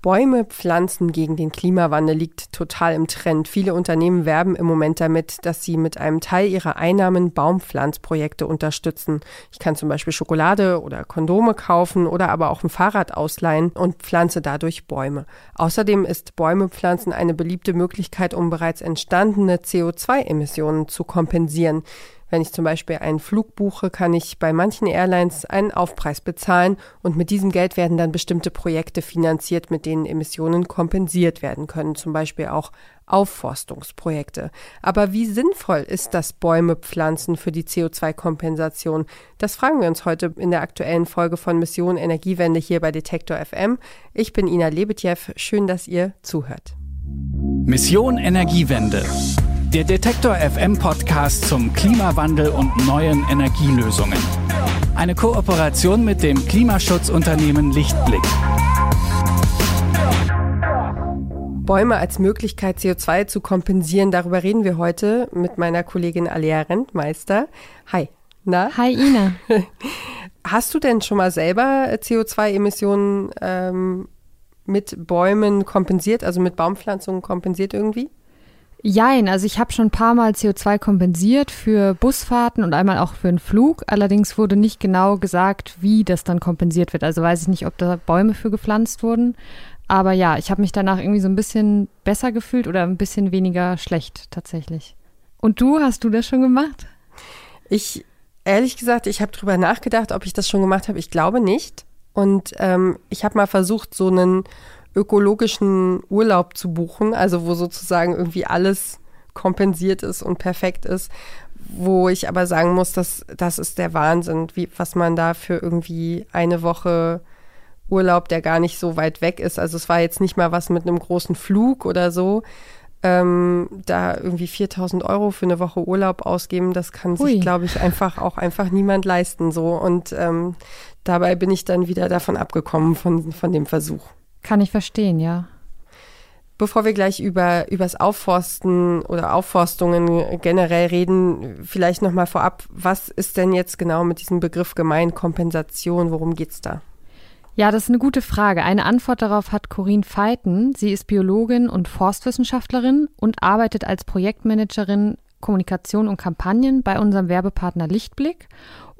Bäume pflanzen gegen den Klimawandel liegt total im Trend. Viele Unternehmen werben im Moment damit, dass sie mit einem Teil ihrer Einnahmen Baumpflanzprojekte unterstützen. Ich kann zum Beispiel Schokolade oder Kondome kaufen oder aber auch ein Fahrrad ausleihen und pflanze dadurch Bäume. Außerdem ist Bäume pflanzen eine beliebte Möglichkeit, um bereits entstandene CO2-Emissionen zu kompensieren. Wenn ich zum Beispiel einen Flug buche, kann ich bei manchen Airlines einen Aufpreis bezahlen und mit diesem Geld werden dann bestimmte Projekte finanziert, mit denen Emissionen kompensiert werden können, zum Beispiel auch Aufforstungsprojekte. Aber wie sinnvoll ist das Bäume pflanzen für die CO2-Kompensation? Das fragen wir uns heute in der aktuellen Folge von Mission Energiewende hier bei Detektor FM. Ich bin Ina Lebetjew. Schön, dass ihr zuhört. Mission Energiewende. Der Detektor FM Podcast zum Klimawandel und neuen Energielösungen. Eine Kooperation mit dem Klimaschutzunternehmen Lichtblick. Bäume als Möglichkeit, CO2 zu kompensieren, darüber reden wir heute mit meiner Kollegin Alea Rentmeister. Hi. Na? Hi, Ina. Hast du denn schon mal selber CO2-Emissionen ähm, mit Bäumen kompensiert, also mit Baumpflanzungen kompensiert irgendwie? Jein, also ich habe schon ein paar Mal CO2 kompensiert für Busfahrten und einmal auch für einen Flug. Allerdings wurde nicht genau gesagt, wie das dann kompensiert wird. Also weiß ich nicht, ob da Bäume für gepflanzt wurden. Aber ja, ich habe mich danach irgendwie so ein bisschen besser gefühlt oder ein bisschen weniger schlecht tatsächlich. Und du, hast du das schon gemacht? Ich, ehrlich gesagt, ich habe drüber nachgedacht, ob ich das schon gemacht habe. Ich glaube nicht. Und ähm, ich habe mal versucht, so einen ökologischen Urlaub zu buchen, also wo sozusagen irgendwie alles kompensiert ist und perfekt ist, wo ich aber sagen muss, dass das ist der Wahnsinn, wie, was man da für irgendwie eine Woche Urlaub, der gar nicht so weit weg ist. Also es war jetzt nicht mal was mit einem großen Flug oder so. Ähm, da irgendwie 4000 Euro für eine Woche Urlaub ausgeben, das kann Ui. sich, glaube ich, einfach auch einfach niemand leisten so. Und ähm, dabei bin ich dann wieder davon abgekommen von, von dem Versuch. Kann ich verstehen, ja. Bevor wir gleich über übers Aufforsten oder Aufforstungen generell reden, vielleicht noch mal vorab, was ist denn jetzt genau mit diesem Begriff Gemeinkompensation? Worum geht's da? Ja, das ist eine gute Frage. Eine Antwort darauf hat Corinne Feiten. Sie ist Biologin und Forstwissenschaftlerin und arbeitet als Projektmanagerin Kommunikation und Kampagnen bei unserem Werbepartner Lichtblick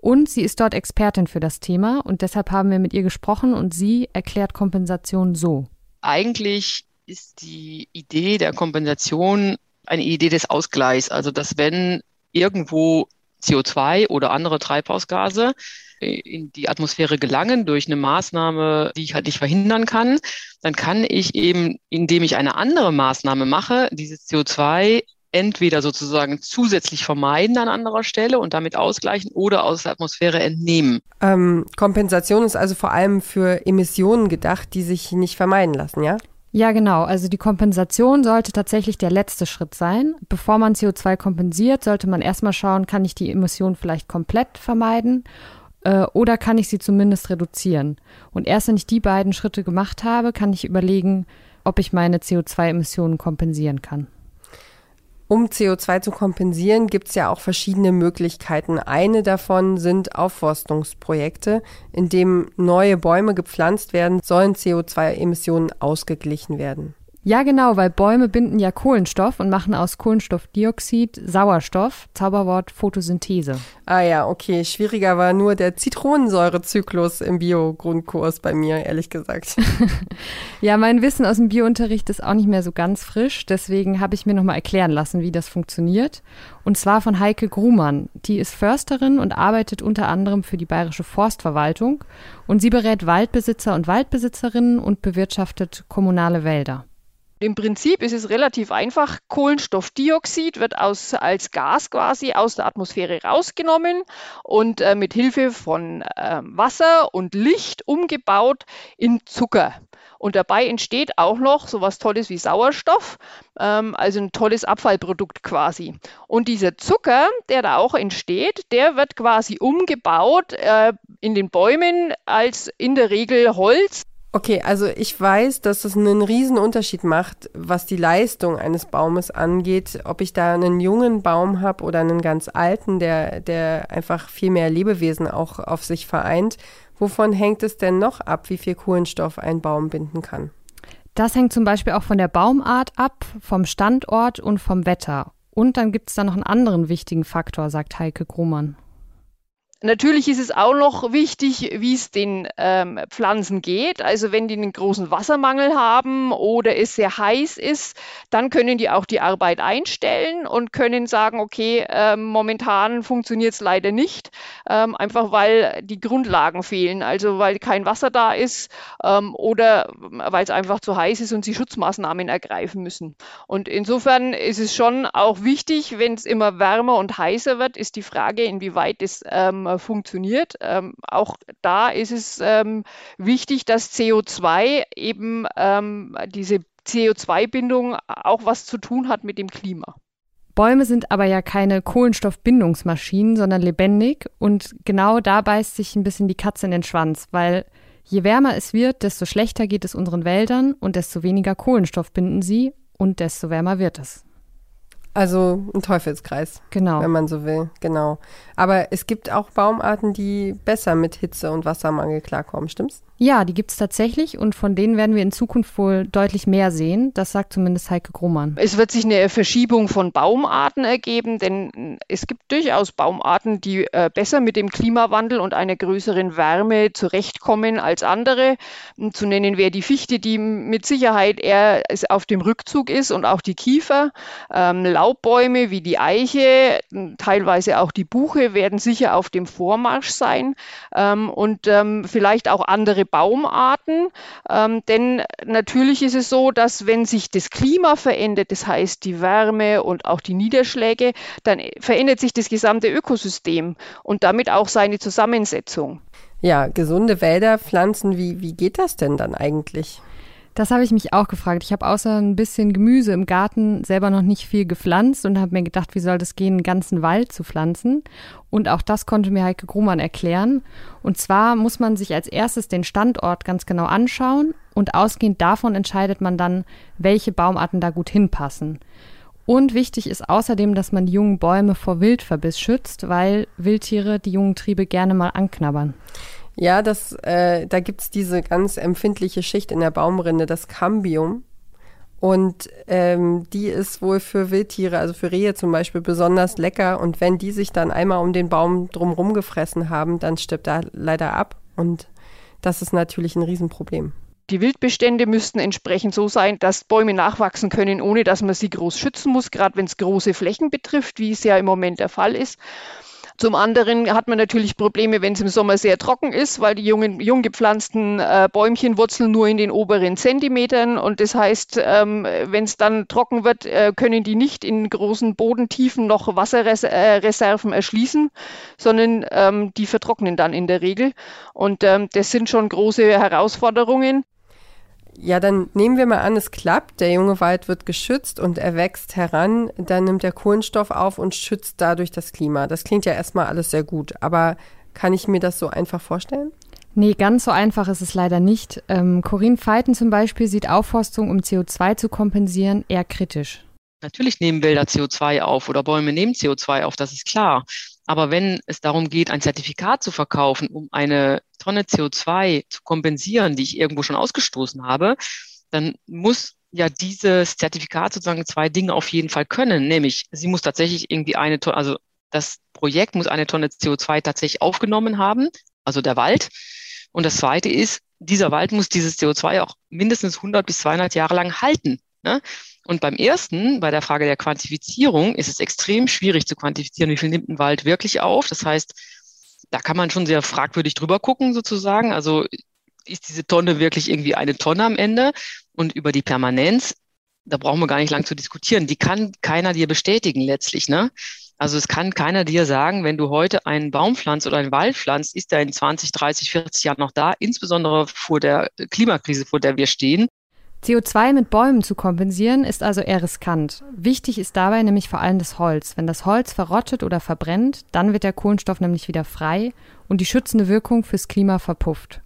und sie ist dort Expertin für das Thema und deshalb haben wir mit ihr gesprochen und sie erklärt Kompensation so. Eigentlich ist die Idee der Kompensation eine Idee des Ausgleichs. Also dass wenn irgendwo CO2 oder andere Treibhausgase in die Atmosphäre gelangen durch eine Maßnahme, die ich halt nicht verhindern kann, dann kann ich eben, indem ich eine andere Maßnahme mache, dieses CO2 entweder sozusagen zusätzlich vermeiden an anderer Stelle und damit ausgleichen oder aus der Atmosphäre entnehmen. Ähm, Kompensation ist also vor allem für Emissionen gedacht, die sich nicht vermeiden lassen, ja? Ja, genau. Also die Kompensation sollte tatsächlich der letzte Schritt sein. Bevor man CO2 kompensiert, sollte man erstmal schauen, kann ich die Emission vielleicht komplett vermeiden äh, oder kann ich sie zumindest reduzieren. Und erst wenn ich die beiden Schritte gemacht habe, kann ich überlegen, ob ich meine CO2-Emissionen kompensieren kann. Um CO2 zu kompensieren, gibt es ja auch verschiedene Möglichkeiten. Eine davon sind Aufforstungsprojekte, in dem neue Bäume gepflanzt werden, sollen CO2-Emissionen ausgeglichen werden. Ja, genau, weil Bäume binden ja Kohlenstoff und machen aus Kohlenstoffdioxid Sauerstoff, Zauberwort Photosynthese. Ah ja, okay. Schwieriger war nur der Zitronensäurezyklus im Bio-Grundkurs bei mir, ehrlich gesagt. ja, mein Wissen aus dem Biounterricht ist auch nicht mehr so ganz frisch, deswegen habe ich mir nochmal erklären lassen, wie das funktioniert. Und zwar von Heike Grumann. Die ist Försterin und arbeitet unter anderem für die Bayerische Forstverwaltung und sie berät Waldbesitzer und Waldbesitzerinnen und bewirtschaftet kommunale Wälder. Im Prinzip ist es relativ einfach. Kohlenstoffdioxid wird aus, als Gas quasi aus der Atmosphäre rausgenommen und äh, mit Hilfe von äh, Wasser und Licht umgebaut in Zucker. Und dabei entsteht auch noch so was Tolles wie Sauerstoff, ähm, also ein tolles Abfallprodukt quasi. Und dieser Zucker, der da auch entsteht, der wird quasi umgebaut äh, in den Bäumen als in der Regel Holz Okay, also ich weiß, dass das einen riesen Unterschied macht, was die Leistung eines Baumes angeht, ob ich da einen jungen Baum habe oder einen ganz alten, der, der einfach viel mehr Lebewesen auch auf sich vereint. Wovon hängt es denn noch ab, wie viel Kohlenstoff ein Baum binden kann? Das hängt zum Beispiel auch von der Baumart ab, vom Standort und vom Wetter. Und dann gibt es da noch einen anderen wichtigen Faktor, sagt Heike Grumann. Natürlich ist es auch noch wichtig, wie es den ähm, Pflanzen geht. Also wenn die einen großen Wassermangel haben oder es sehr heiß ist, dann können die auch die Arbeit einstellen und können sagen, okay, ähm, momentan funktioniert es leider nicht, ähm, einfach weil die Grundlagen fehlen, also weil kein Wasser da ist ähm, oder weil es einfach zu heiß ist und sie Schutzmaßnahmen ergreifen müssen. Und insofern ist es schon auch wichtig, wenn es immer wärmer und heißer wird, ist die Frage, inwieweit es ähm, äh, funktioniert. Ähm, auch da ist es ähm, wichtig, dass CO2 eben ähm, diese CO2-Bindung auch was zu tun hat mit dem Klima. Bäume sind aber ja keine Kohlenstoffbindungsmaschinen, sondern lebendig. Und genau da beißt sich ein bisschen die Katze in den Schwanz, weil je wärmer es wird, desto schlechter geht es unseren Wäldern und desto weniger Kohlenstoff binden sie und desto wärmer wird es. Also ein Teufelskreis. Genau. Wenn man so will, genau. Aber es gibt auch Baumarten, die besser mit Hitze und Wassermangel klarkommen, stimmt's? Ja, die gibt es tatsächlich und von denen werden wir in Zukunft wohl deutlich mehr sehen. Das sagt zumindest Heike Grummann. Es wird sich eine Verschiebung von Baumarten ergeben, denn es gibt durchaus Baumarten, die äh, besser mit dem Klimawandel und einer größeren Wärme zurechtkommen als andere. Zu nennen wäre die Fichte, die mit Sicherheit eher auf dem Rückzug ist und auch die Kiefer. Ähm, Laubbäume wie die Eiche, teilweise auch die Buche werden sicher auf dem Vormarsch sein ähm, und ähm, vielleicht auch andere Baumarten. Ähm, denn natürlich ist es so, dass wenn sich das Klima verändert, das heißt die Wärme und auch die Niederschläge, dann verändert sich das gesamte Ökosystem und damit auch seine Zusammensetzung. Ja, gesunde Wälder, Pflanzen, wie, wie geht das denn dann eigentlich? Das habe ich mich auch gefragt. Ich habe außer ein bisschen Gemüse im Garten selber noch nicht viel gepflanzt und habe mir gedacht, wie soll das gehen, einen ganzen Wald zu pflanzen. Und auch das konnte mir Heike Grumann erklären. Und zwar muss man sich als erstes den Standort ganz genau anschauen und ausgehend davon entscheidet man dann, welche Baumarten da gut hinpassen. Und wichtig ist außerdem, dass man die jungen Bäume vor Wildverbiss schützt, weil Wildtiere die jungen Triebe gerne mal anknabbern. Ja, das, äh, da gibt's diese ganz empfindliche Schicht in der Baumrinde, das Cambium. Und ähm, die ist wohl für Wildtiere, also für Rehe zum Beispiel, besonders lecker. Und wenn die sich dann einmal um den Baum drumherum gefressen haben, dann stirbt er leider ab. Und das ist natürlich ein Riesenproblem. Die Wildbestände müssten entsprechend so sein, dass Bäume nachwachsen können, ohne dass man sie groß schützen muss, gerade wenn es große Flächen betrifft, wie es ja im Moment der Fall ist. Zum anderen hat man natürlich Probleme, wenn es im Sommer sehr trocken ist, weil die jungen, jung gepflanzten äh, Bäumchen wurzeln nur in den oberen Zentimetern. Und das heißt, ähm, wenn es dann trocken wird, äh, können die nicht in großen Bodentiefen noch Wasserreserven erschließen, sondern ähm, die vertrocknen dann in der Regel. Und ähm, das sind schon große Herausforderungen. Ja, dann nehmen wir mal an, es klappt, der junge Wald wird geschützt und er wächst heran, dann nimmt er Kohlenstoff auf und schützt dadurch das Klima. Das klingt ja erstmal alles sehr gut, aber kann ich mir das so einfach vorstellen? Nee, ganz so einfach ist es leider nicht. Ähm, Corinne Feiten zum Beispiel sieht Aufforstung, um CO2 zu kompensieren, eher kritisch. Natürlich nehmen Wälder CO2 auf oder Bäume nehmen CO2 auf, das ist klar. Aber wenn es darum geht, ein Zertifikat zu verkaufen, um eine Tonne CO2 zu kompensieren, die ich irgendwo schon ausgestoßen habe, dann muss ja dieses Zertifikat sozusagen zwei Dinge auf jeden Fall können, nämlich sie muss tatsächlich irgendwie eine Tonne, also das Projekt muss eine Tonne CO2 tatsächlich aufgenommen haben, also der Wald. Und das zweite ist, dieser Wald muss dieses CO2 auch mindestens 100 bis 200 Jahre lang halten. Ne? Und beim ersten, bei der Frage der Quantifizierung, ist es extrem schwierig zu quantifizieren, wie viel nimmt ein Wald wirklich auf. Das heißt, da kann man schon sehr fragwürdig drüber gucken, sozusagen. Also ist diese Tonne wirklich irgendwie eine Tonne am Ende? Und über die Permanenz, da brauchen wir gar nicht lang zu diskutieren. Die kann keiner dir bestätigen letztlich, ne? Also es kann keiner dir sagen, wenn du heute einen Baum pflanzt oder einen Wald pflanzt, ist er in 20, 30, 40 Jahren noch da, insbesondere vor der Klimakrise, vor der wir stehen. CO2 mit Bäumen zu kompensieren ist also eher riskant. Wichtig ist dabei nämlich vor allem das Holz. Wenn das Holz verrottet oder verbrennt, dann wird der Kohlenstoff nämlich wieder frei und die schützende Wirkung fürs Klima verpufft.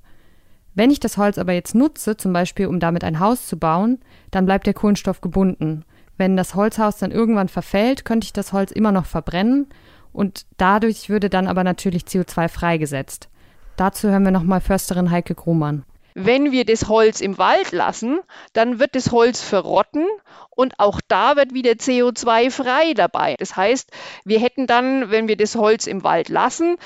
Wenn ich das Holz aber jetzt nutze, zum Beispiel um damit ein Haus zu bauen, dann bleibt der Kohlenstoff gebunden. Wenn das Holzhaus dann irgendwann verfällt, könnte ich das Holz immer noch verbrennen und dadurch würde dann aber natürlich CO2 freigesetzt. Dazu hören wir nochmal Försterin Heike Grumann. Wenn wir das Holz im Wald lassen, dann wird das Holz verrotten und auch da wird wieder CO2 frei dabei. Das heißt, wir hätten dann, wenn wir das Holz im Wald lassen,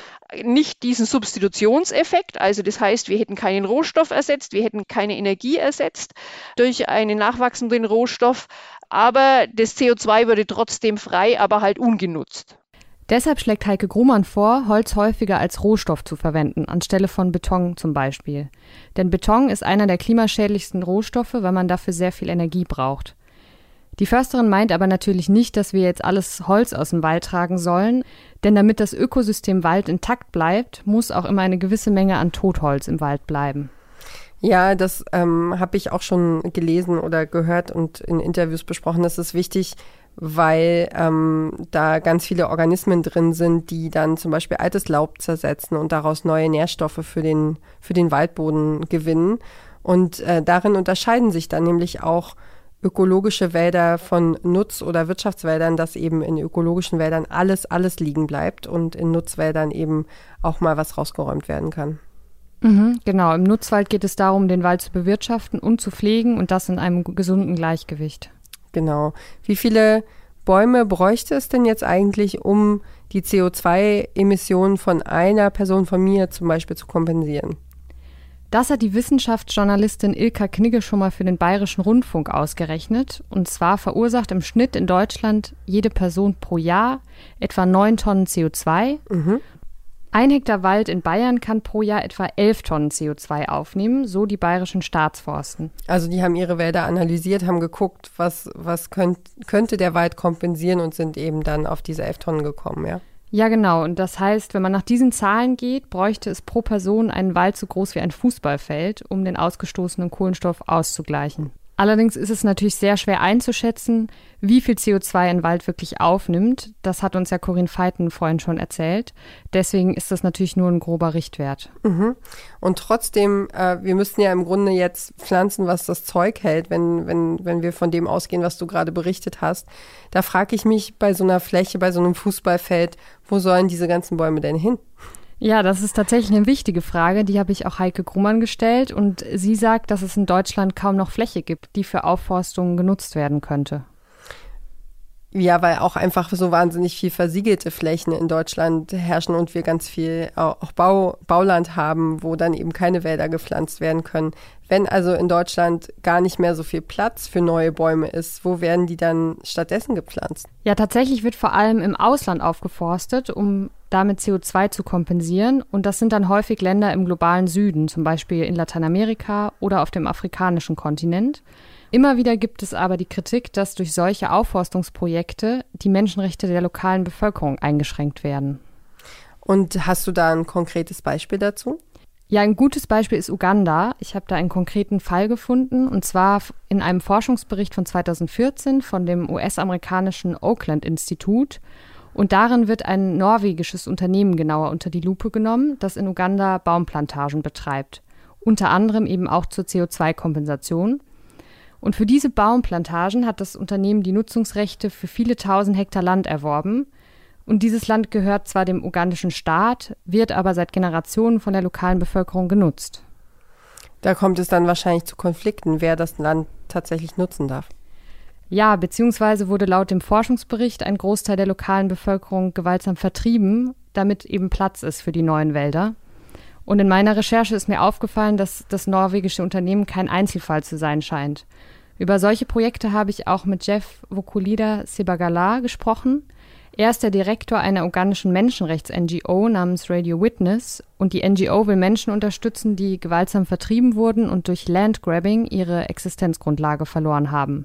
nicht diesen Substitutionseffekt. Also das heißt, wir hätten keinen Rohstoff ersetzt, wir hätten keine Energie ersetzt durch einen nachwachsenden Rohstoff, aber das CO2 würde trotzdem frei, aber halt ungenutzt. Deshalb schlägt Heike Grumann vor, Holz häufiger als Rohstoff zu verwenden, anstelle von Beton zum Beispiel. Denn Beton ist einer der klimaschädlichsten Rohstoffe, weil man dafür sehr viel Energie braucht. Die Försterin meint aber natürlich nicht, dass wir jetzt alles Holz aus dem Wald tragen sollen, denn damit das Ökosystem Wald intakt bleibt, muss auch immer eine gewisse Menge an Totholz im Wald bleiben. Ja, das ähm, habe ich auch schon gelesen oder gehört und in Interviews besprochen. Das ist wichtig, weil ähm, da ganz viele Organismen drin sind, die dann zum Beispiel altes Laub zersetzen und daraus neue Nährstoffe für den, für den Waldboden gewinnen. Und äh, darin unterscheiden sich dann nämlich auch ökologische Wälder von Nutz- oder Wirtschaftswäldern, dass eben in ökologischen Wäldern alles, alles liegen bleibt und in Nutzwäldern eben auch mal was rausgeräumt werden kann. Mhm, genau, im Nutzwald geht es darum, den Wald zu bewirtschaften und zu pflegen und das in einem gesunden Gleichgewicht. Genau. Wie viele Bäume bräuchte es denn jetzt eigentlich, um die CO2-Emissionen von einer Person von mir zum Beispiel zu kompensieren? Das hat die Wissenschaftsjournalistin Ilka Knigge schon mal für den Bayerischen Rundfunk ausgerechnet. Und zwar verursacht im Schnitt in Deutschland jede Person pro Jahr etwa 9 Tonnen CO2. Mhm. Ein Hektar Wald in Bayern kann pro Jahr etwa 11 Tonnen CO2 aufnehmen, so die bayerischen Staatsforsten. Also die haben ihre Wälder analysiert, haben geguckt, was, was könnt, könnte der Wald kompensieren und sind eben dann auf diese 11 Tonnen gekommen, ja? Ja, genau. Und das heißt, wenn man nach diesen Zahlen geht, bräuchte es pro Person einen Wald so groß wie ein Fußballfeld, um den ausgestoßenen Kohlenstoff auszugleichen. Allerdings ist es natürlich sehr schwer einzuschätzen, wie viel CO2 ein Wald wirklich aufnimmt. Das hat uns ja Corinne Feiten vorhin schon erzählt. Deswegen ist das natürlich nur ein grober Richtwert. Mhm. Und trotzdem, äh, wir müssten ja im Grunde jetzt pflanzen, was das Zeug hält, wenn, wenn, wenn wir von dem ausgehen, was du gerade berichtet hast. Da frage ich mich bei so einer Fläche, bei so einem Fußballfeld, wo sollen diese ganzen Bäume denn hin? Ja, das ist tatsächlich eine wichtige Frage. Die habe ich auch Heike Grummann gestellt. Und sie sagt, dass es in Deutschland kaum noch Fläche gibt, die für Aufforstung genutzt werden könnte. Ja, weil auch einfach so wahnsinnig viel versiegelte Flächen in Deutschland herrschen und wir ganz viel auch Bau, Bauland haben, wo dann eben keine Wälder gepflanzt werden können. Wenn also in Deutschland gar nicht mehr so viel Platz für neue Bäume ist, wo werden die dann stattdessen gepflanzt? Ja, tatsächlich wird vor allem im Ausland aufgeforstet, um damit CO2 zu kompensieren. Und das sind dann häufig Länder im globalen Süden, zum Beispiel in Lateinamerika oder auf dem afrikanischen Kontinent. Immer wieder gibt es aber die Kritik, dass durch solche Aufforstungsprojekte die Menschenrechte der lokalen Bevölkerung eingeschränkt werden. Und hast du da ein konkretes Beispiel dazu? Ja, ein gutes Beispiel ist Uganda. Ich habe da einen konkreten Fall gefunden, und zwar in einem Forschungsbericht von 2014 von dem US-amerikanischen Oakland Institut. Und darin wird ein norwegisches Unternehmen genauer unter die Lupe genommen, das in Uganda Baumplantagen betreibt. Unter anderem eben auch zur CO2-Kompensation. Und für diese Baumplantagen hat das Unternehmen die Nutzungsrechte für viele tausend Hektar Land erworben. Und dieses Land gehört zwar dem ugandischen Staat, wird aber seit Generationen von der lokalen Bevölkerung genutzt. Da kommt es dann wahrscheinlich zu Konflikten, wer das Land tatsächlich nutzen darf. Ja, beziehungsweise wurde laut dem Forschungsbericht ein Großteil der lokalen Bevölkerung gewaltsam vertrieben, damit eben Platz ist für die neuen Wälder. Und in meiner Recherche ist mir aufgefallen, dass das norwegische Unternehmen kein Einzelfall zu sein scheint. Über solche Projekte habe ich auch mit Jeff Vokulida Sibagala gesprochen. Er ist der Direktor einer ugandischen Menschenrechts-NGO namens Radio Witness und die NGO will Menschen unterstützen, die gewaltsam vertrieben wurden und durch Landgrabbing ihre Existenzgrundlage verloren haben.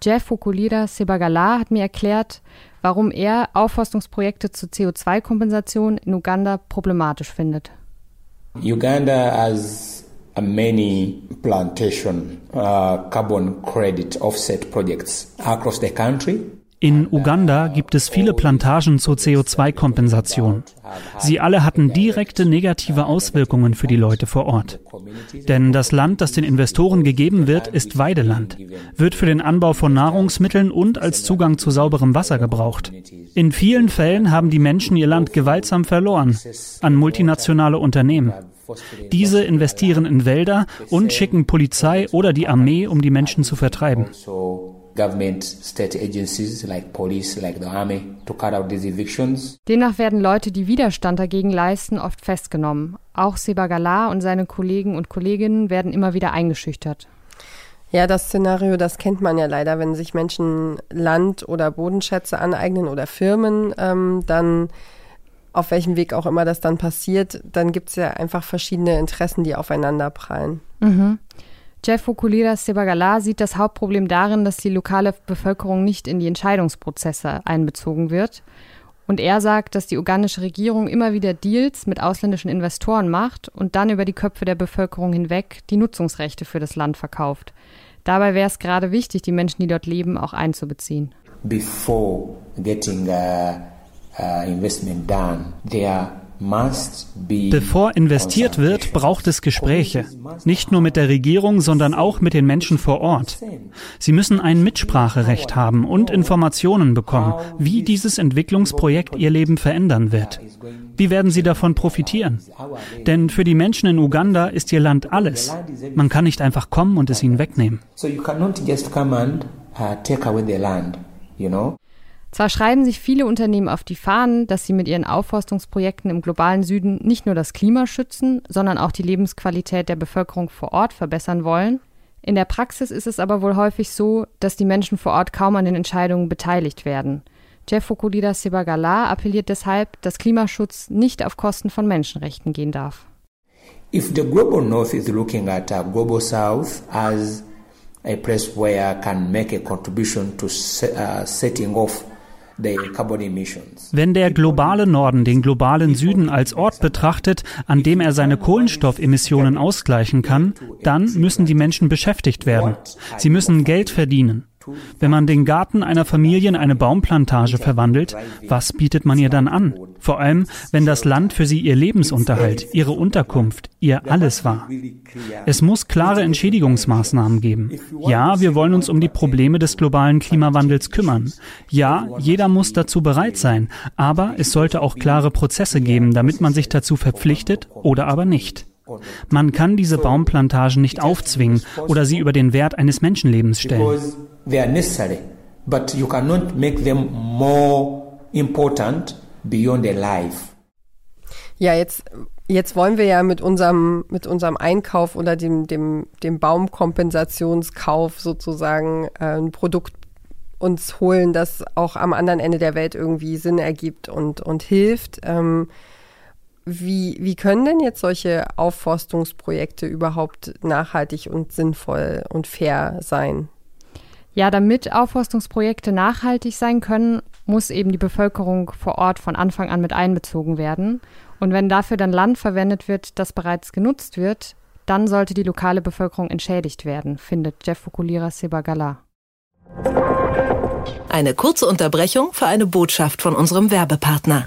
Jeff Vokulida Sibagala hat mir erklärt, warum er Aufforstungsprojekte zur CO2-Kompensation in Uganda problematisch findet. Uganda has many plantation uh, carbon credit offset projects across the country. In Uganda gibt es viele Plantagen zur CO2-Kompensation. Sie alle hatten direkte negative Auswirkungen für die Leute vor Ort. Denn das Land, das den Investoren gegeben wird, ist Weideland, wird für den Anbau von Nahrungsmitteln und als Zugang zu sauberem Wasser gebraucht. In vielen Fällen haben die Menschen ihr Land gewaltsam verloren an multinationale Unternehmen. Diese investieren in Wälder und schicken Polizei oder die Armee, um die Menschen zu vertreiben. Demnach werden Leute, die Widerstand dagegen leisten, oft festgenommen. Auch Sebagalar und seine Kollegen und Kolleginnen werden immer wieder eingeschüchtert. Ja, das Szenario, das kennt man ja leider, wenn sich Menschen Land- oder Bodenschätze aneignen oder Firmen, ähm, dann auf welchem Weg auch immer das dann passiert, dann gibt es ja einfach verschiedene Interessen, die aufeinander prallen. Mhm. Jeff Fukulira Sebagala sieht das Hauptproblem darin, dass die lokale Bevölkerung nicht in die Entscheidungsprozesse einbezogen wird. Und er sagt, dass die ugandische Regierung immer wieder Deals mit ausländischen Investoren macht und dann über die Köpfe der Bevölkerung hinweg die Nutzungsrechte für das Land verkauft. Dabei wäre es gerade wichtig, die Menschen, die dort leben, auch einzubeziehen. Before getting a, a investment done, there Bevor investiert wird, braucht es Gespräche. Nicht nur mit der Regierung, sondern auch mit den Menschen vor Ort. Sie müssen ein Mitspracherecht haben und Informationen bekommen, wie dieses Entwicklungsprojekt ihr Leben verändern wird. Wie werden sie davon profitieren? Denn für die Menschen in Uganda ist ihr Land alles. Man kann nicht einfach kommen und es ihnen wegnehmen. So you cannot just come and uh, take away the land, you know? Zwar schreiben sich viele Unternehmen auf die Fahnen, dass sie mit ihren Aufforstungsprojekten im globalen Süden nicht nur das Klima schützen, sondern auch die Lebensqualität der Bevölkerung vor Ort verbessern wollen. In der Praxis ist es aber wohl häufig so, dass die Menschen vor Ort kaum an den Entscheidungen beteiligt werden. Jeff Fokulida Sebagala appelliert deshalb, dass Klimaschutz nicht auf Kosten von Menschenrechten gehen darf. If the global north is looking at a global south as a place where can make a contribution to uh, setting off wenn der globale Norden den globalen Süden als Ort betrachtet, an dem er seine Kohlenstoffemissionen ausgleichen kann, dann müssen die Menschen beschäftigt werden. Sie müssen Geld verdienen. Wenn man den Garten einer Familie in eine Baumplantage verwandelt, was bietet man ihr dann an? Vor allem, wenn das Land für sie ihr Lebensunterhalt, ihre Unterkunft, ihr alles war. Es muss klare Entschädigungsmaßnahmen geben. Ja, wir wollen uns um die Probleme des globalen Klimawandels kümmern. Ja, jeder muss dazu bereit sein, aber es sollte auch klare Prozesse geben, damit man sich dazu verpflichtet oder aber nicht. Man kann diese Baumplantagen nicht aufzwingen oder sie über den Wert eines Menschenlebens stellen. They are necessary, but you cannot make them more important beyond their life. Ja, jetzt, jetzt wollen wir ja mit unserem, mit unserem Einkauf oder dem, dem, dem Baumkompensationskauf sozusagen äh, ein Produkt uns holen, das auch am anderen Ende der Welt irgendwie Sinn ergibt und, und hilft. Ähm, wie, wie können denn jetzt solche Aufforstungsprojekte überhaupt nachhaltig und sinnvoll und fair sein? Ja, damit Aufforstungsprojekte nachhaltig sein können, muss eben die Bevölkerung vor Ort von Anfang an mit einbezogen werden. Und wenn dafür dann Land verwendet wird, das bereits genutzt wird, dann sollte die lokale Bevölkerung entschädigt werden, findet Jeff Fukulira Sebagala. Eine kurze Unterbrechung für eine Botschaft von unserem Werbepartner.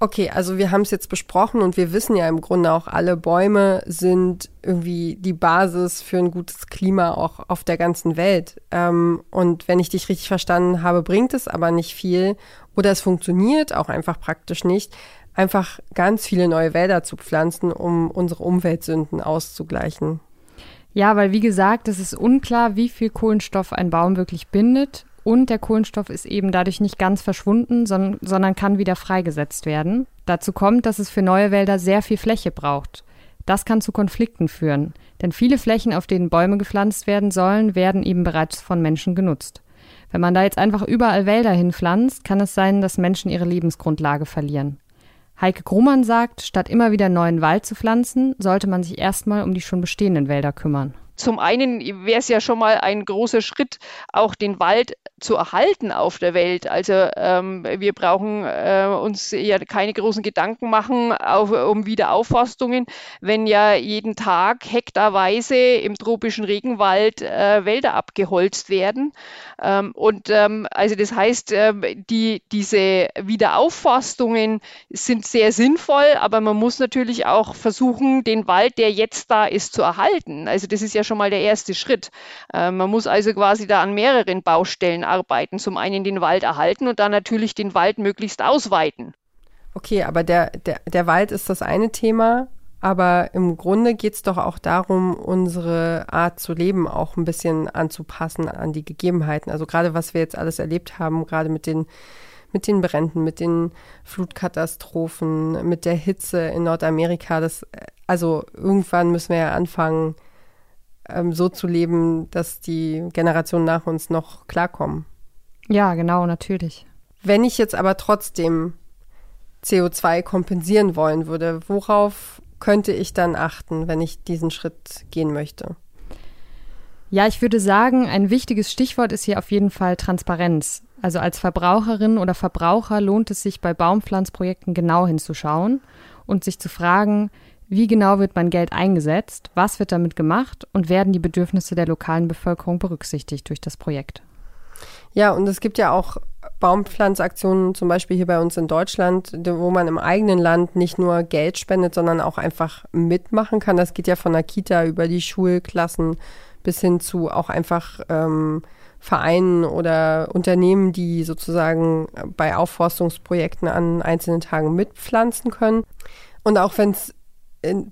Okay, also wir haben es jetzt besprochen und wir wissen ja im Grunde auch alle, Bäume sind irgendwie die Basis für ein gutes Klima auch auf der ganzen Welt. Ähm, und wenn ich dich richtig verstanden habe, bringt es aber nicht viel oder es funktioniert auch einfach praktisch nicht, einfach ganz viele neue Wälder zu pflanzen, um unsere Umweltsünden auszugleichen. Ja, weil wie gesagt, es ist unklar, wie viel Kohlenstoff ein Baum wirklich bindet und der Kohlenstoff ist eben dadurch nicht ganz verschwunden, sondern, sondern kann wieder freigesetzt werden. Dazu kommt, dass es für neue Wälder sehr viel Fläche braucht. Das kann zu Konflikten führen, denn viele Flächen, auf denen Bäume gepflanzt werden sollen, werden eben bereits von Menschen genutzt. Wenn man da jetzt einfach überall Wälder hinpflanzt, kann es sein, dass Menschen ihre Lebensgrundlage verlieren. Heike Grumann sagt, statt immer wieder neuen Wald zu pflanzen, sollte man sich erstmal um die schon bestehenden Wälder kümmern. Zum einen wäre es ja schon mal ein großer Schritt, auch den Wald zu erhalten auf der Welt. Also ähm, wir brauchen äh, uns ja keine großen Gedanken machen auf, um Wiederaufforstungen, wenn ja jeden Tag hektarweise im tropischen Regenwald äh, Wälder abgeholzt werden. Ähm, und ähm, also das heißt, äh, die, diese Wiederaufforstungen sind sehr sinnvoll, aber man muss natürlich auch versuchen, den Wald, der jetzt da ist, zu erhalten. Also das ist ja schon mal der erste Schritt. Äh, man muss also quasi da an mehreren Baustellen arbeiten. Zum einen den Wald erhalten und dann natürlich den Wald möglichst ausweiten. Okay, aber der, der, der Wald ist das eine Thema, aber im Grunde geht es doch auch darum, unsere Art zu leben auch ein bisschen anzupassen an die Gegebenheiten. Also gerade was wir jetzt alles erlebt haben, gerade mit den mit den Bränden, mit den Flutkatastrophen, mit der Hitze in Nordamerika. Das, also irgendwann müssen wir ja anfangen, ähm, so zu leben, dass die Generationen nach uns noch klarkommen. Ja, genau, natürlich. Wenn ich jetzt aber trotzdem CO2 kompensieren wollen würde, worauf könnte ich dann achten, wenn ich diesen Schritt gehen möchte? Ja, ich würde sagen, ein wichtiges Stichwort ist hier auf jeden Fall Transparenz. Also als Verbraucherin oder Verbraucher lohnt es sich bei Baumpflanzprojekten genau hinzuschauen und sich zu fragen, wie genau wird mein Geld eingesetzt, was wird damit gemacht und werden die Bedürfnisse der lokalen Bevölkerung berücksichtigt durch das Projekt. Ja, und es gibt ja auch Baumpflanzaktionen, zum Beispiel hier bei uns in Deutschland, wo man im eigenen Land nicht nur Geld spendet, sondern auch einfach mitmachen kann. Das geht ja von der Kita über die Schulklassen bis hin zu auch einfach ähm, Vereinen oder Unternehmen, die sozusagen bei Aufforstungsprojekten an einzelnen Tagen mitpflanzen können. Und auch wenn es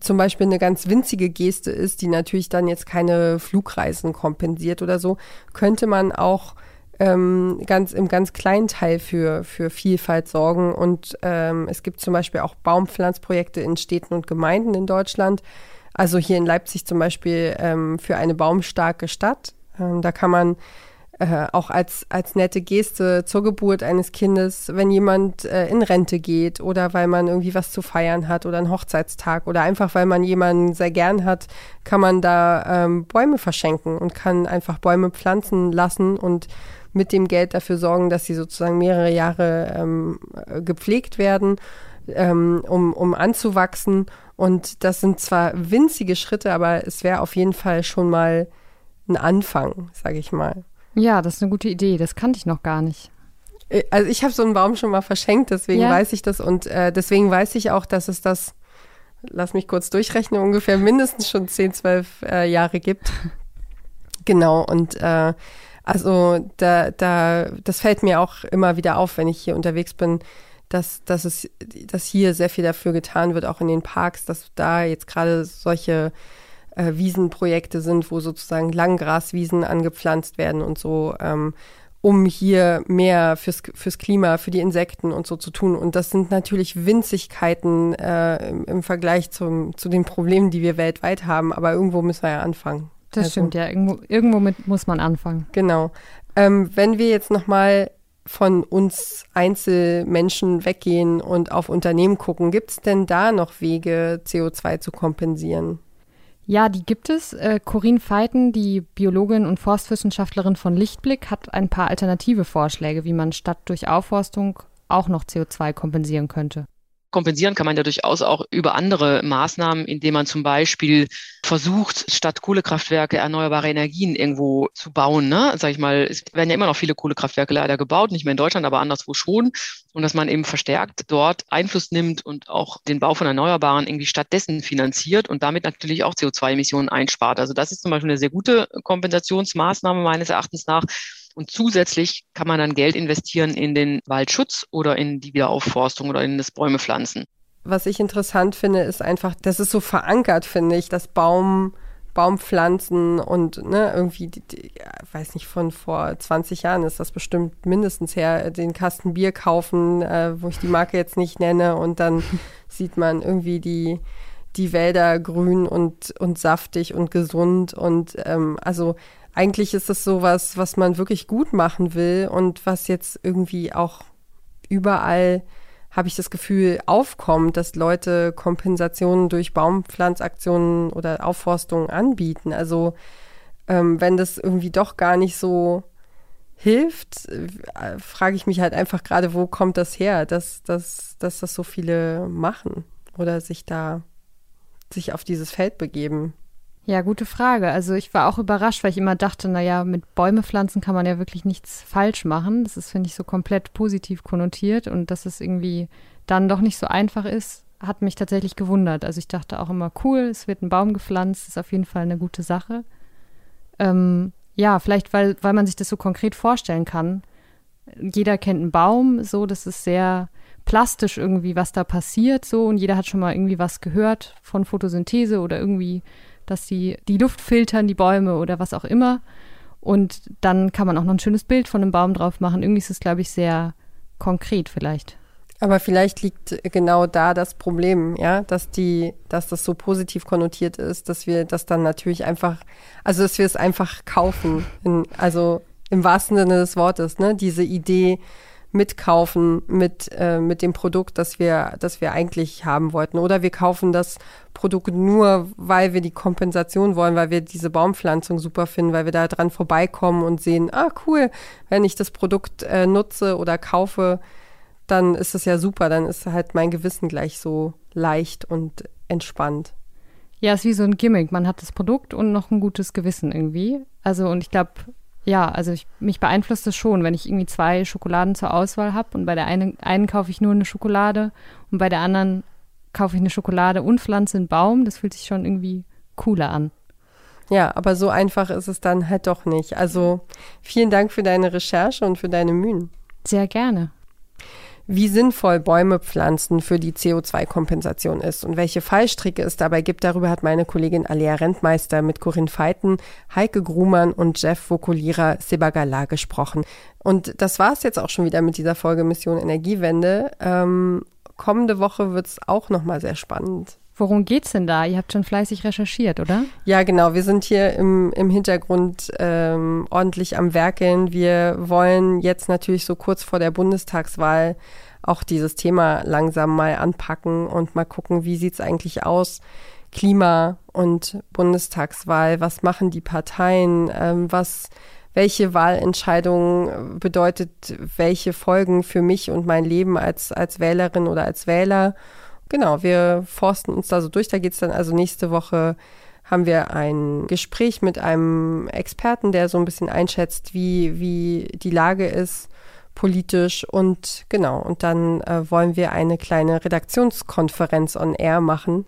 zum Beispiel eine ganz winzige Geste ist, die natürlich dann jetzt keine Flugreisen kompensiert oder so, könnte man auch ähm, ganz im ganz kleinen Teil für, für Vielfalt sorgen. Und ähm, es gibt zum Beispiel auch Baumpflanzprojekte in Städten und Gemeinden in Deutschland. Also hier in Leipzig zum Beispiel ähm, für eine baumstarke Stadt. Ähm, da kann man äh, auch als, als nette Geste zur Geburt eines Kindes, wenn jemand äh, in Rente geht oder weil man irgendwie was zu feiern hat oder einen Hochzeitstag oder einfach weil man jemanden sehr gern hat, kann man da ähm, Bäume verschenken und kann einfach Bäume pflanzen lassen und mit dem Geld dafür sorgen, dass sie sozusagen mehrere Jahre ähm, gepflegt werden, ähm, um, um anzuwachsen. Und das sind zwar winzige Schritte, aber es wäre auf jeden Fall schon mal ein Anfang, sage ich mal. Ja, das ist eine gute Idee. Das kannte ich noch gar nicht. Äh, also ich habe so einen Baum schon mal verschenkt, deswegen ja. weiß ich das und äh, deswegen weiß ich auch, dass es das, lass mich kurz durchrechnen, ungefähr mindestens schon 10, 12 äh, Jahre gibt. Genau, und äh, also da, da, das fällt mir auch immer wieder auf, wenn ich hier unterwegs bin, dass, dass es, dass hier sehr viel dafür getan wird, auch in den Parks, dass da jetzt gerade solche äh, Wiesenprojekte sind, wo sozusagen Langgraswiesen angepflanzt werden und so, ähm, um hier mehr fürs, fürs Klima, für die Insekten und so zu tun. Und das sind natürlich Winzigkeiten äh, im, im, Vergleich zum, zu den Problemen, die wir weltweit haben. Aber irgendwo müssen wir ja anfangen. Das also, stimmt, ja. Irgendwo, irgendwo mit muss man anfangen. Genau. Ähm, wenn wir jetzt nochmal von uns Einzelmenschen weggehen und auf Unternehmen gucken, gibt es denn da noch Wege, CO2 zu kompensieren? Ja, die gibt es. Äh, Corinne Feiten, die Biologin und Forstwissenschaftlerin von Lichtblick, hat ein paar alternative Vorschläge, wie man statt durch Aufforstung auch noch CO2 kompensieren könnte. Kompensieren kann man ja durchaus auch über andere Maßnahmen, indem man zum Beispiel versucht, statt Kohlekraftwerke erneuerbare Energien irgendwo zu bauen. Ne? Sag ich mal, es werden ja immer noch viele Kohlekraftwerke leider gebaut, nicht mehr in Deutschland, aber anderswo schon. Und dass man eben verstärkt dort Einfluss nimmt und auch den Bau von Erneuerbaren irgendwie stattdessen finanziert und damit natürlich auch CO2-Emissionen einspart. Also das ist zum Beispiel eine sehr gute Kompensationsmaßnahme meines Erachtens nach. Und zusätzlich kann man dann Geld investieren in den Waldschutz oder in die Wiederaufforstung oder in das Bäume pflanzen. Was ich interessant finde, ist einfach, das ist so verankert, finde ich, dass Baum, Baumpflanzen und ne, irgendwie, die, die, weiß nicht, von vor 20 Jahren ist das bestimmt mindestens her, den Kasten Bier kaufen, äh, wo ich die Marke jetzt nicht nenne und dann sieht man irgendwie die, die Wälder grün und, und saftig und gesund und ähm, also eigentlich ist das sowas, was man wirklich gut machen will und was jetzt irgendwie auch überall habe ich das Gefühl, aufkommt, dass Leute Kompensationen durch Baumpflanzaktionen oder Aufforstungen anbieten. Also ähm, wenn das irgendwie doch gar nicht so hilft, äh, frage ich mich halt einfach gerade, wo kommt das her, dass, dass, dass das so viele machen oder sich da sich auf dieses Feld begeben. Ja, gute Frage. Also ich war auch überrascht, weil ich immer dachte, naja, mit Bäume pflanzen kann man ja wirklich nichts falsch machen. Das ist, finde ich, so komplett positiv konnotiert und dass es irgendwie dann doch nicht so einfach ist, hat mich tatsächlich gewundert. Also ich dachte auch immer, cool, es wird ein Baum gepflanzt, ist auf jeden Fall eine gute Sache. Ähm, ja, vielleicht, weil, weil man sich das so konkret vorstellen kann. Jeder kennt einen Baum, so, das ist sehr plastisch irgendwie, was da passiert, so, und jeder hat schon mal irgendwie was gehört von Photosynthese oder irgendwie dass sie die Luft filtern, die Bäume oder was auch immer. Und dann kann man auch noch ein schönes Bild von einem Baum drauf machen. Irgendwie ist es, glaube ich, sehr konkret vielleicht. Aber vielleicht liegt genau da das Problem, ja, dass die, dass das so positiv konnotiert ist, dass wir das dann natürlich einfach, also dass wir es einfach kaufen, in, also im wahrsten Sinne des Wortes, ne, diese Idee, mitkaufen mit, äh, mit dem Produkt, das wir, das wir eigentlich haben wollten. Oder wir kaufen das Produkt nur, weil wir die Kompensation wollen, weil wir diese Baumpflanzung super finden, weil wir da dran vorbeikommen und sehen, ah cool, wenn ich das Produkt äh, nutze oder kaufe, dann ist es ja super, dann ist halt mein Gewissen gleich so leicht und entspannt. Ja, es ist wie so ein Gimmick. Man hat das Produkt und noch ein gutes Gewissen irgendwie. Also, und ich glaube, ja, also ich, mich beeinflusst es schon, wenn ich irgendwie zwei Schokoladen zur Auswahl habe und bei der einen, einen kaufe ich nur eine Schokolade und bei der anderen kaufe ich eine Schokolade und pflanze einen Baum. Das fühlt sich schon irgendwie cooler an. Ja, aber so einfach ist es dann halt doch nicht. Also vielen Dank für deine Recherche und für deine Mühen. Sehr gerne wie sinnvoll Bäume pflanzen für die CO2-Kompensation ist und welche Fallstricke es dabei gibt, darüber hat meine Kollegin Alea Rentmeister mit Corinne Feiten, Heike Grumann und Jeff Vokulira Sebagala gesprochen. Und das war es jetzt auch schon wieder mit dieser Folge Mission Energiewende. Ähm, kommende Woche wird es auch nochmal sehr spannend. Worum geht's denn da? Ihr habt schon fleißig recherchiert, oder? Ja, genau. Wir sind hier im, im Hintergrund ähm, ordentlich am Werkeln. Wir wollen jetzt natürlich so kurz vor der Bundestagswahl auch dieses Thema langsam mal anpacken und mal gucken, wie sieht's eigentlich aus? Klima und Bundestagswahl, was machen die Parteien? Ähm, was welche Wahlentscheidung bedeutet welche Folgen für mich und mein Leben als, als Wählerin oder als Wähler? Genau, wir forsten uns da so durch. Da geht's dann also nächste Woche haben wir ein Gespräch mit einem Experten, der so ein bisschen einschätzt, wie, wie die Lage ist politisch und genau. Und dann äh, wollen wir eine kleine Redaktionskonferenz on Air machen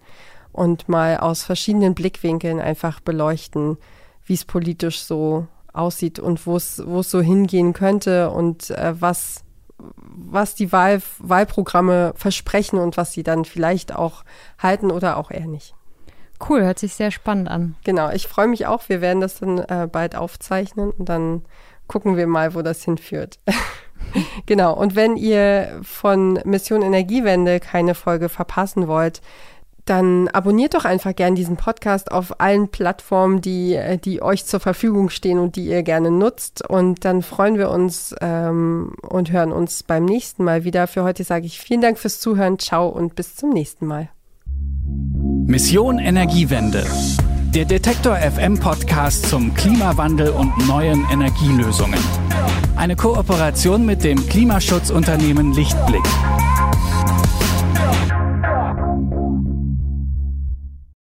und mal aus verschiedenen Blickwinkeln einfach beleuchten, wie es politisch so aussieht und wo es so hingehen könnte und äh, was was die Wahl, Wahlprogramme versprechen und was sie dann vielleicht auch halten oder auch eher nicht. Cool, hört sich sehr spannend an. Genau, ich freue mich auch. Wir werden das dann äh, bald aufzeichnen und dann gucken wir mal, wo das hinführt. genau, und wenn ihr von Mission Energiewende keine Folge verpassen wollt, dann abonniert doch einfach gern diesen Podcast auf allen Plattformen, die, die euch zur Verfügung stehen und die ihr gerne nutzt. Und dann freuen wir uns ähm, und hören uns beim nächsten Mal wieder. Für heute sage ich vielen Dank fürs Zuhören. Ciao und bis zum nächsten Mal. Mission Energiewende. Der Detektor FM Podcast zum Klimawandel und neuen Energielösungen. Eine Kooperation mit dem Klimaschutzunternehmen Lichtblick.